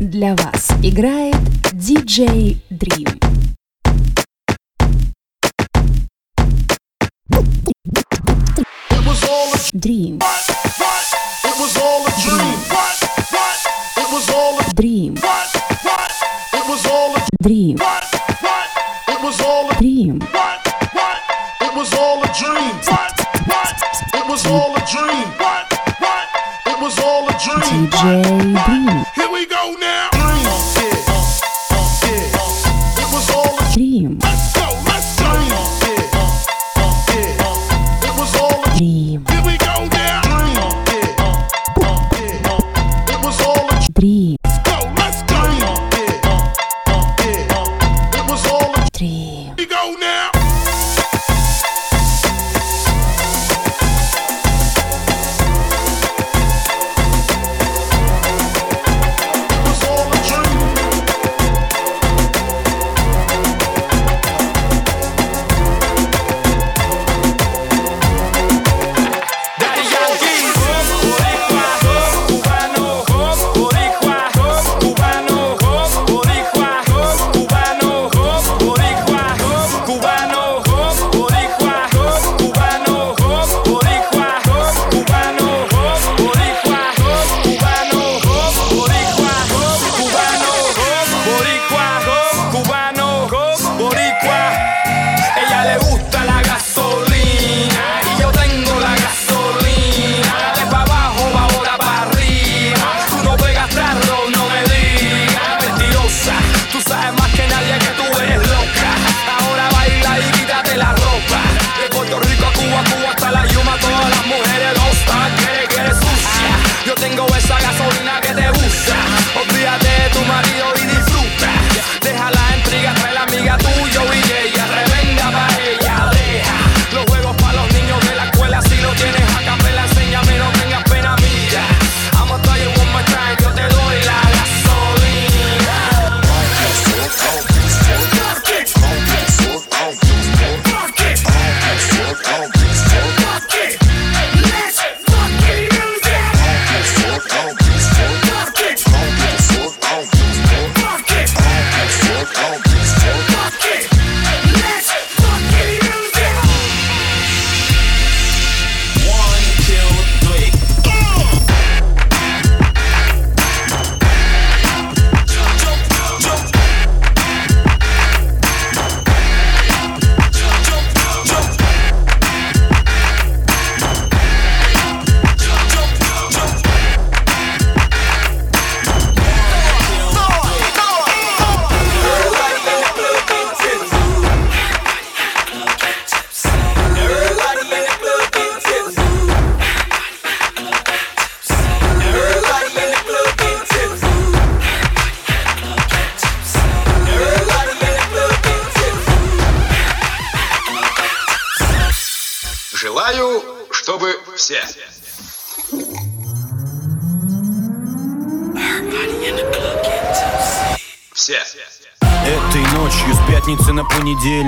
Для вас играет DJ Dream. Dream. 真的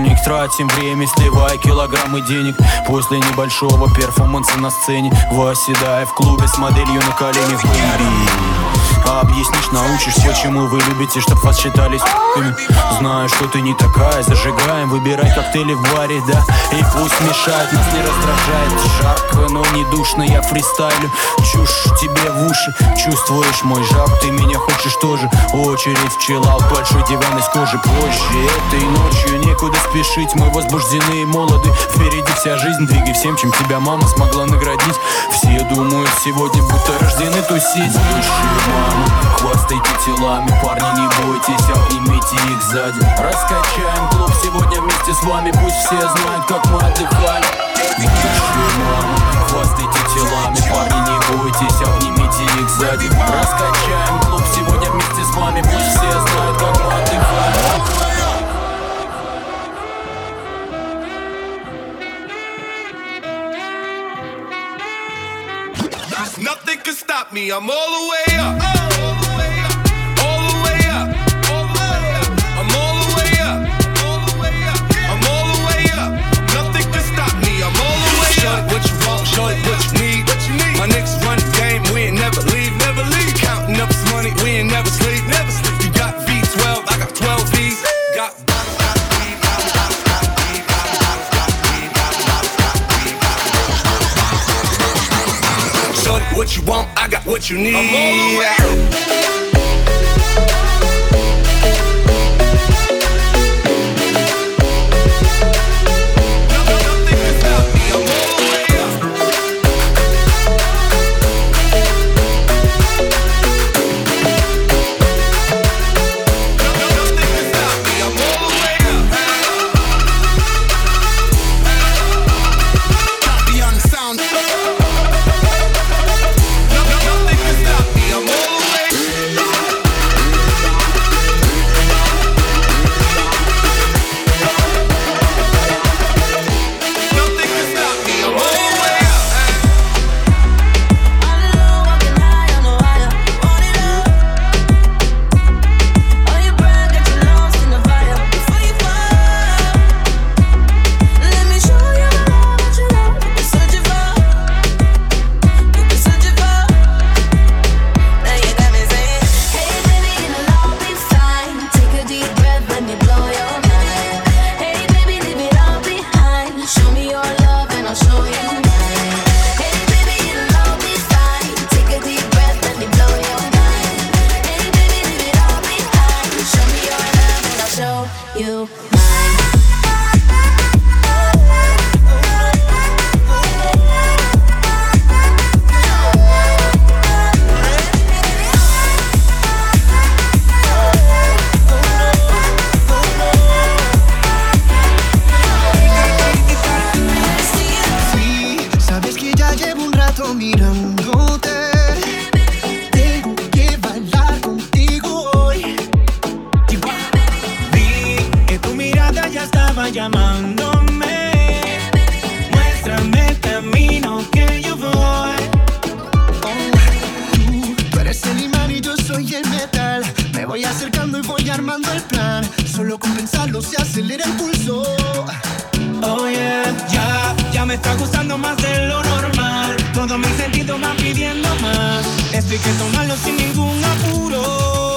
понедельник Тратим время, сливая килограммы денег. После небольшого перформанса на сцене Восседая в клубе с моделью на коленях. Baby а объяснишь, научишь, почему вы любите, чтоб вас считали с**ками Знаю, что ты не такая, зажигаем Выбирай коктейли в баре, да. И пусть мешает, нас не раздражает. Жарко, но не душно, я фристайлю. Чушь тебе в уши, чувствуешь мой жар. Ты меня хочешь тоже, очередь в чиллаут Большой диван из кожи. Позже Этой ночью некуда спешить, мы возбуждены и молоды. Впереди вся жизнь, двигай всем, чем тебя мама смогла наградить. Все думают сегодня, будто рождены тусить. Высшие мамы, хвастайте телами Парни, не бойтесь, обнимите их сзади. Раскачаем клуб сегодня вместе с вами Пусть все знают, как мы отдыхали. Хвастайте телами Парни, не бойтесь, обнимите их сзади. Раскачаем клуб сегодня вместе с вами Пусть все знают, как мы отдыхали stop me. I'm all the way up. want, I got what you need. me está gustando más de lo normal. Todo mi sentido va pidiendo más. Esto hay que tomarlo sin ningún apuro.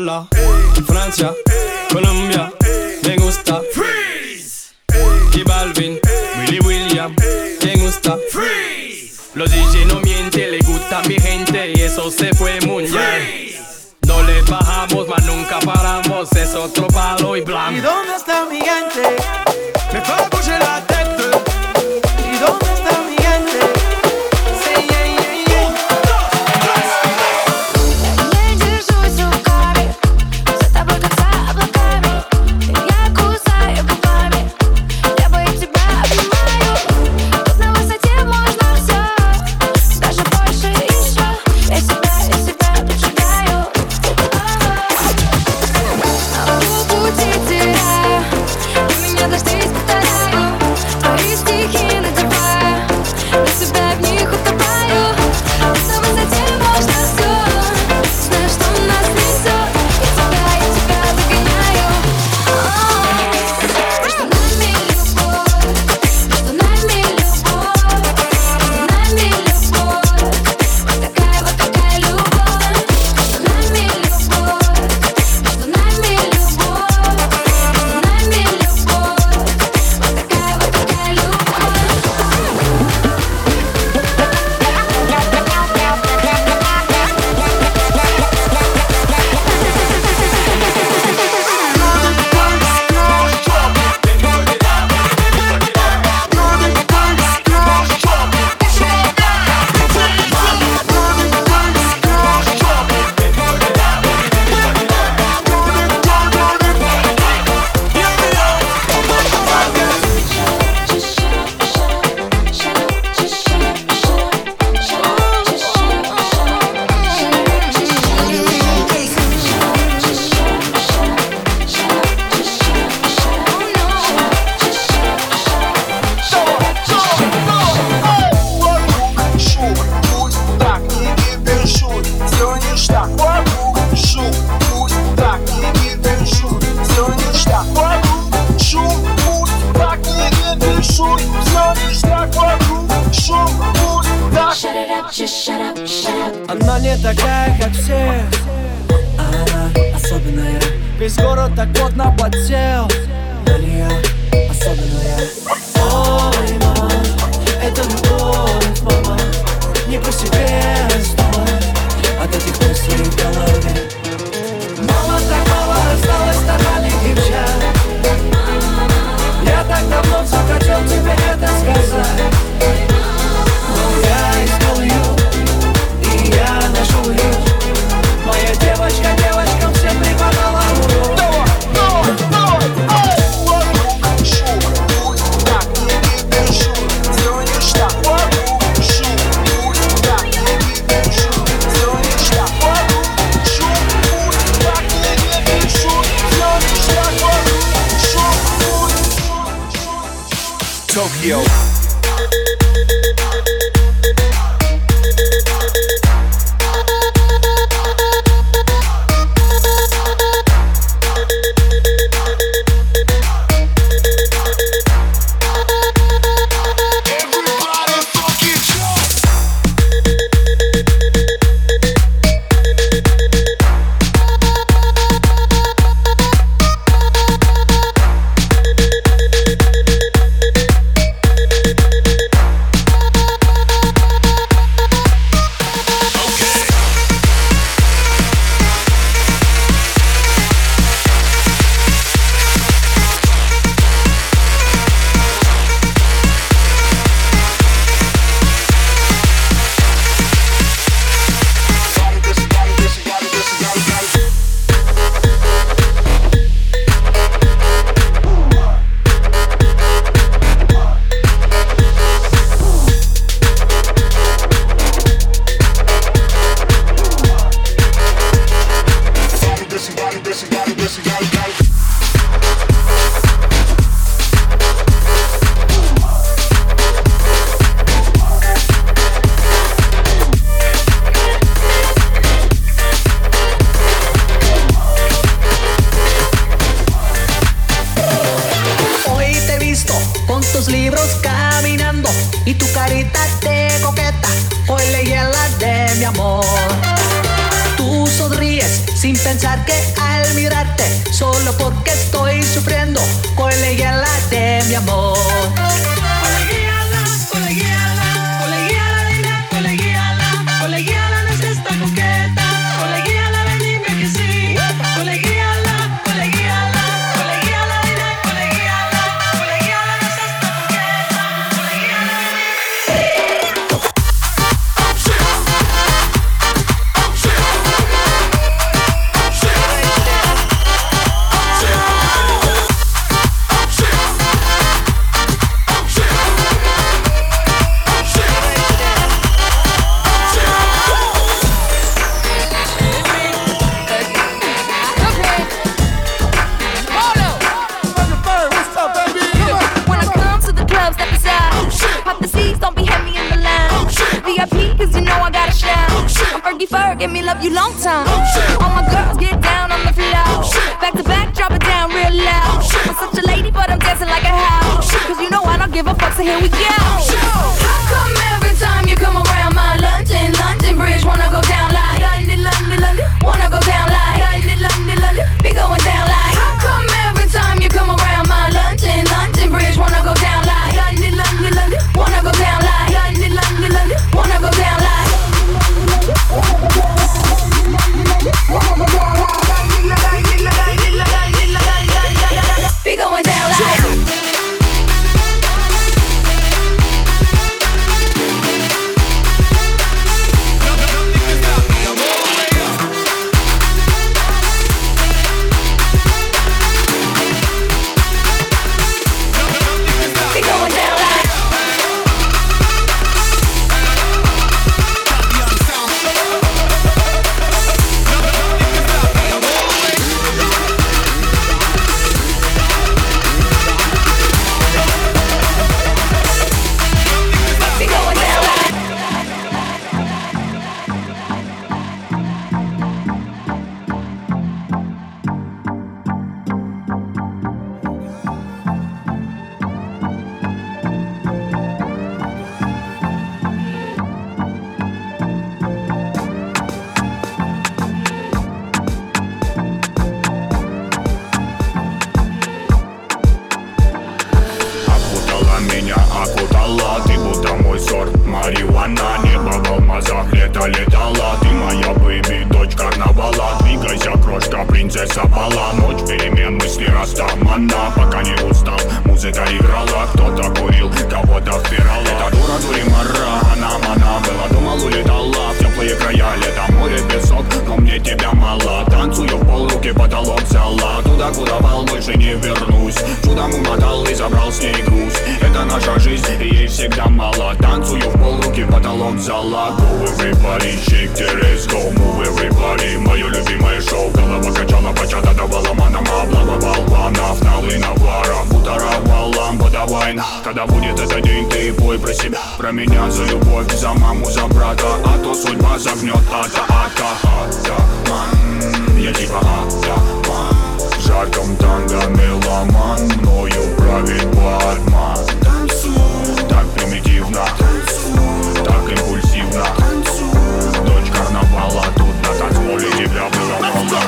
balla Francia? год наплатил На нее особенно я. Ой, мама, это любовь, мама. Не по себе стала от этих мыслей в голове. Зала лагу, everybody, shake their ass, go move everybody Мое любимое шоу, голова качана, бачата давала манам Обломывал планов, налы на парах Ударовал лампада война Когда будет этот день, ты бой про себя Про меня, за любовь, за маму, за брата А то судьба загнет ата, ата, ата, ман Я типа ата, ман Жарком танго меломан Мною правит барман Танцуй Так примитивно Танцуй импульсивно. Дочь карнавала тут на танцполе тебя было полно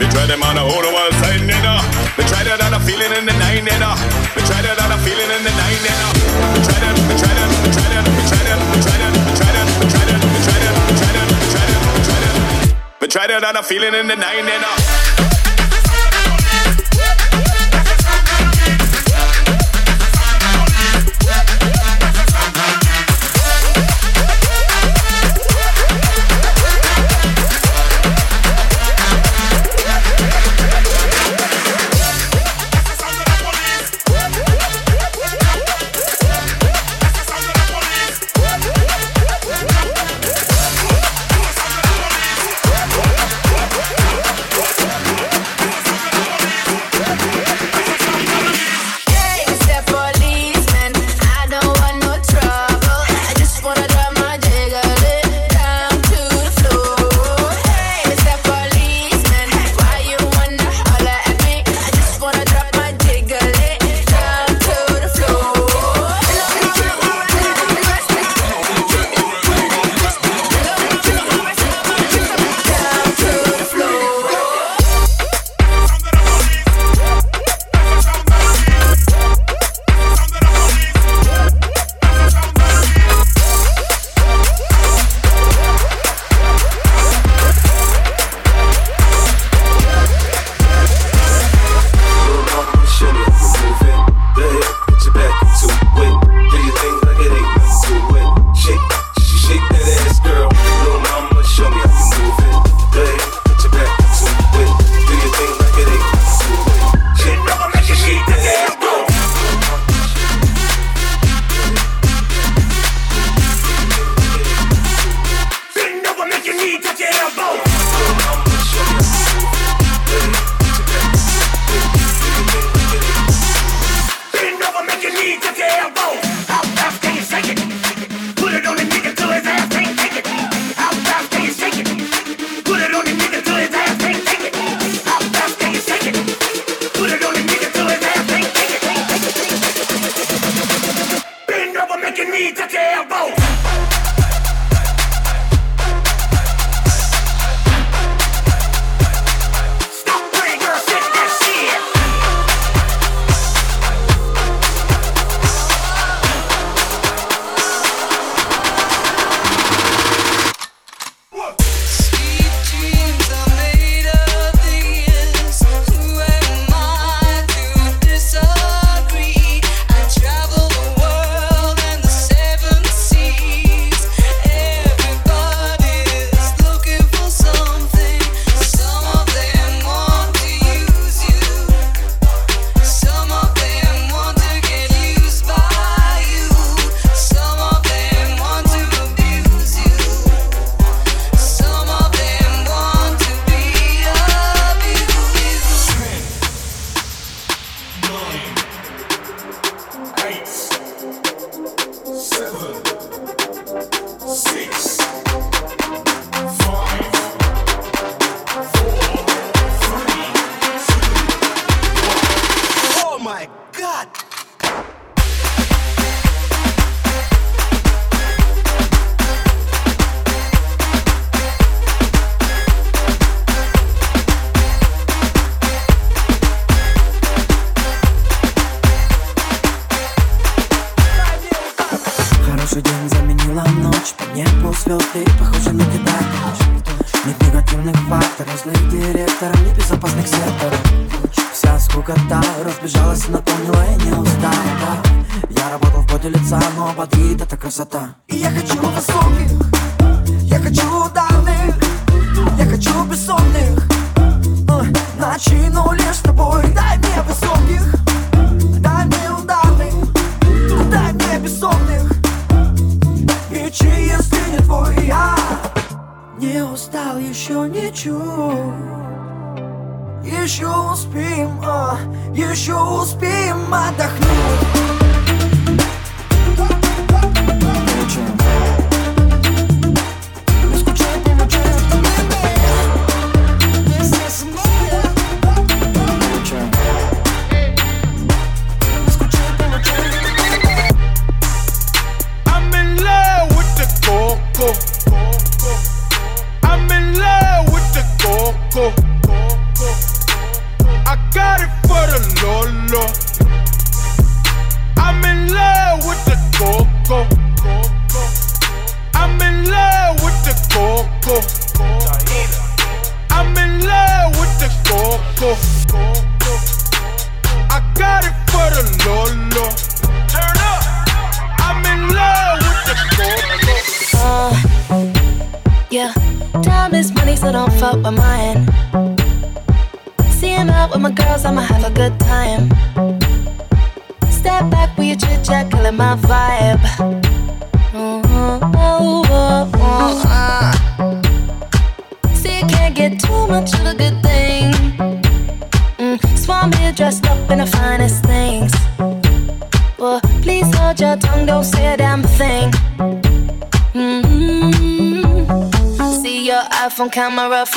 Me try them on the whole one side, nigga. Me try that a feeling in the night, nigga. Me try that a feeling in the night, nigga. Me try that, me try that, me try that, me try that, me try that, me try that, me try that, me try that, me try that, me try that, me try that, me try that a feeling in the night, nigga. успеем, о, еще успеем отдохнуть.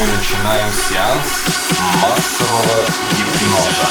Мы начинаем сеанс массового гипноза.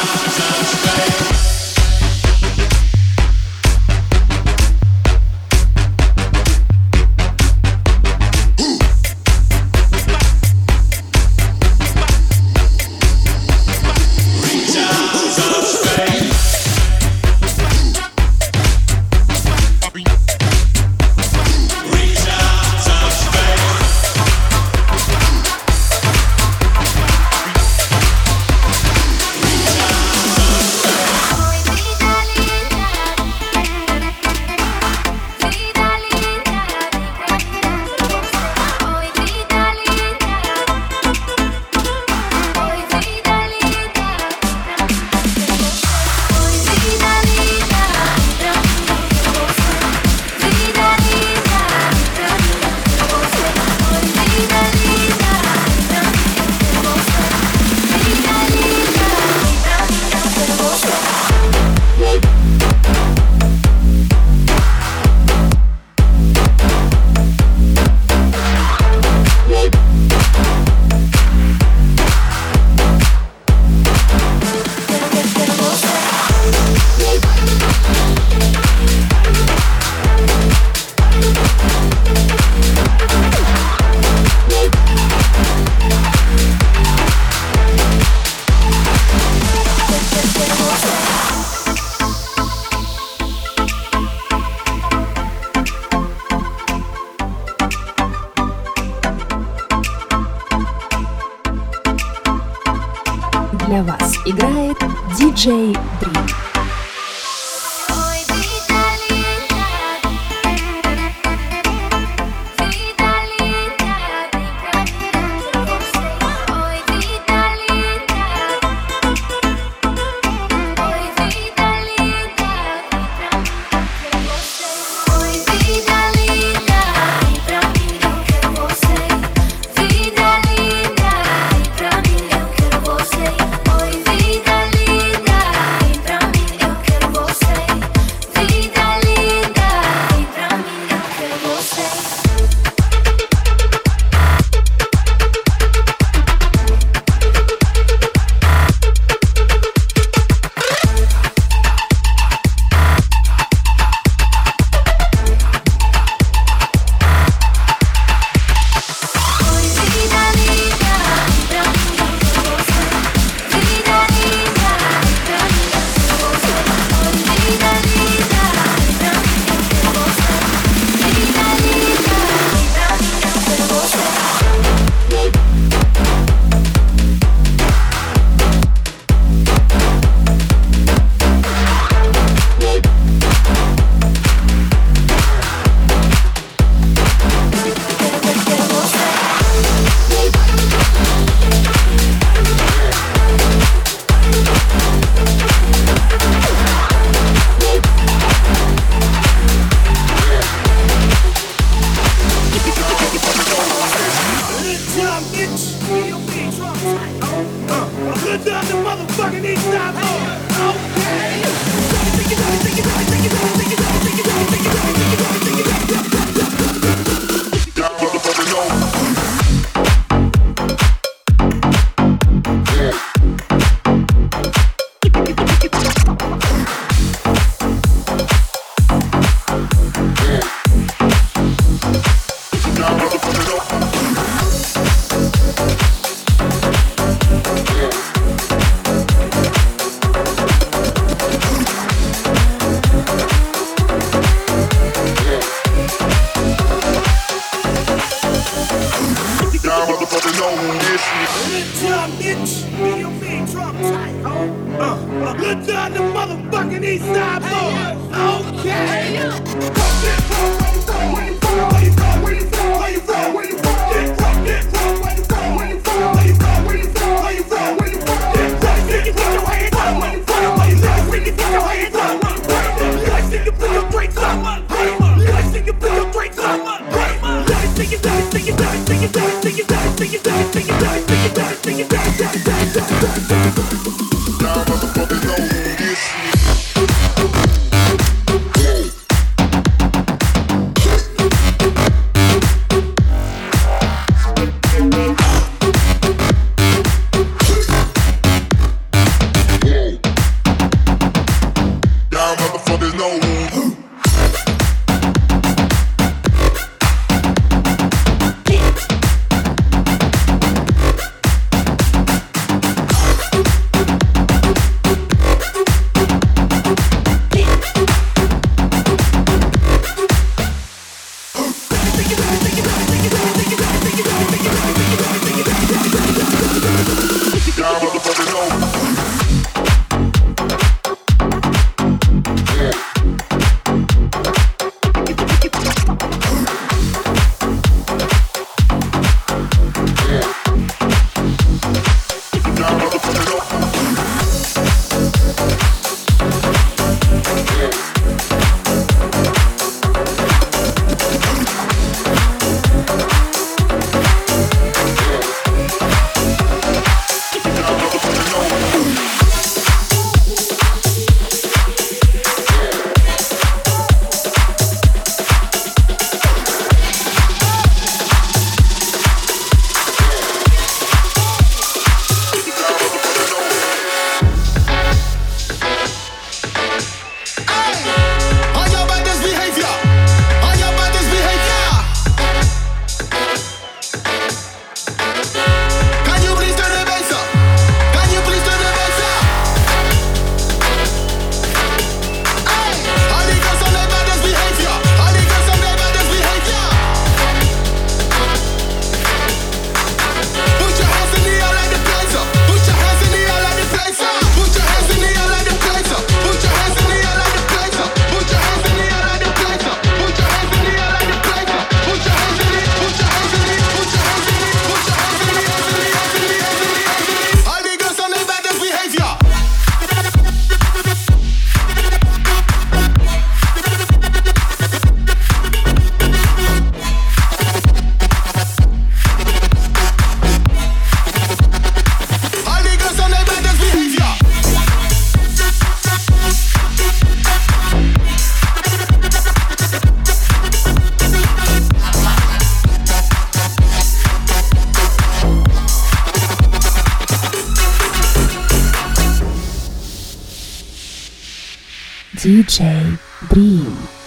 DJ Dream.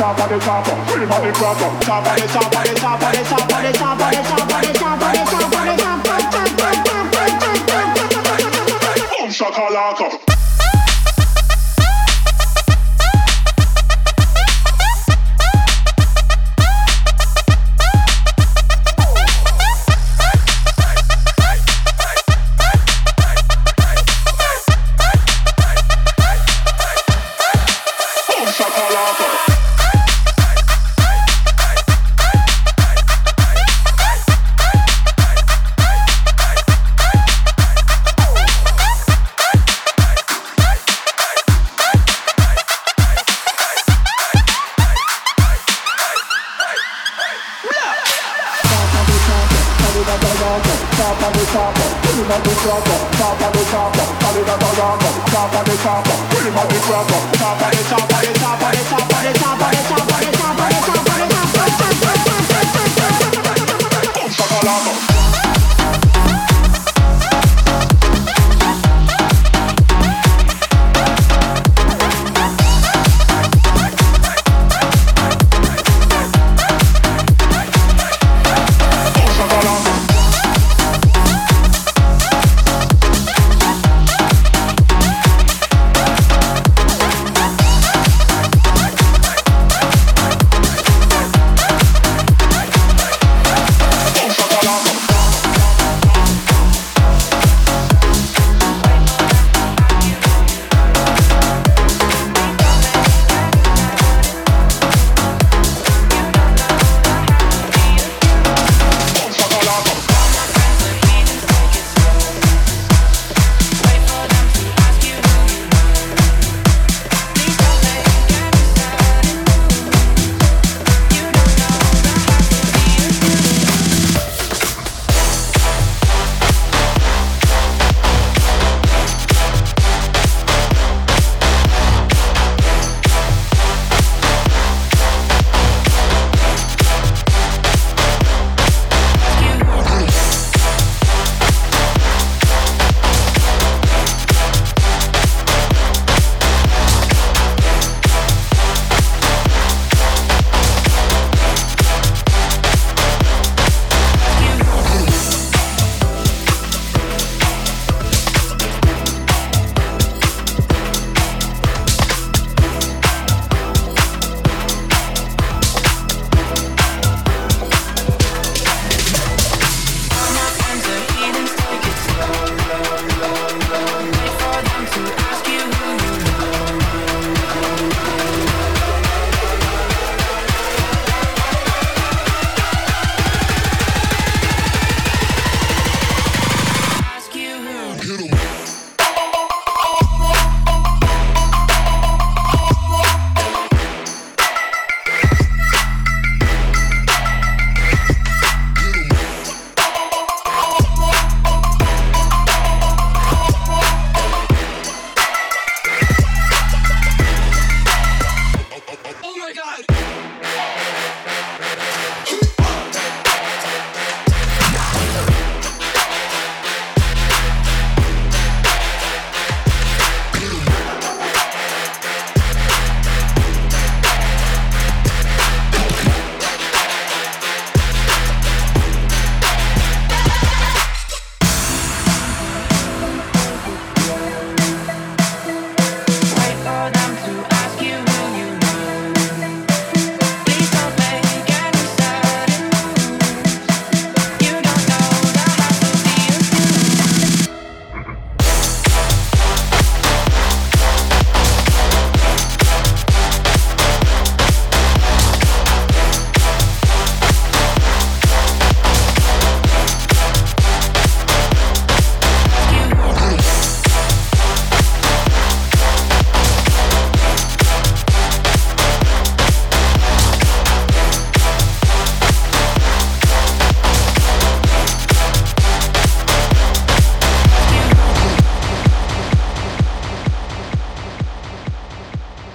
top the top, top the top, top the top.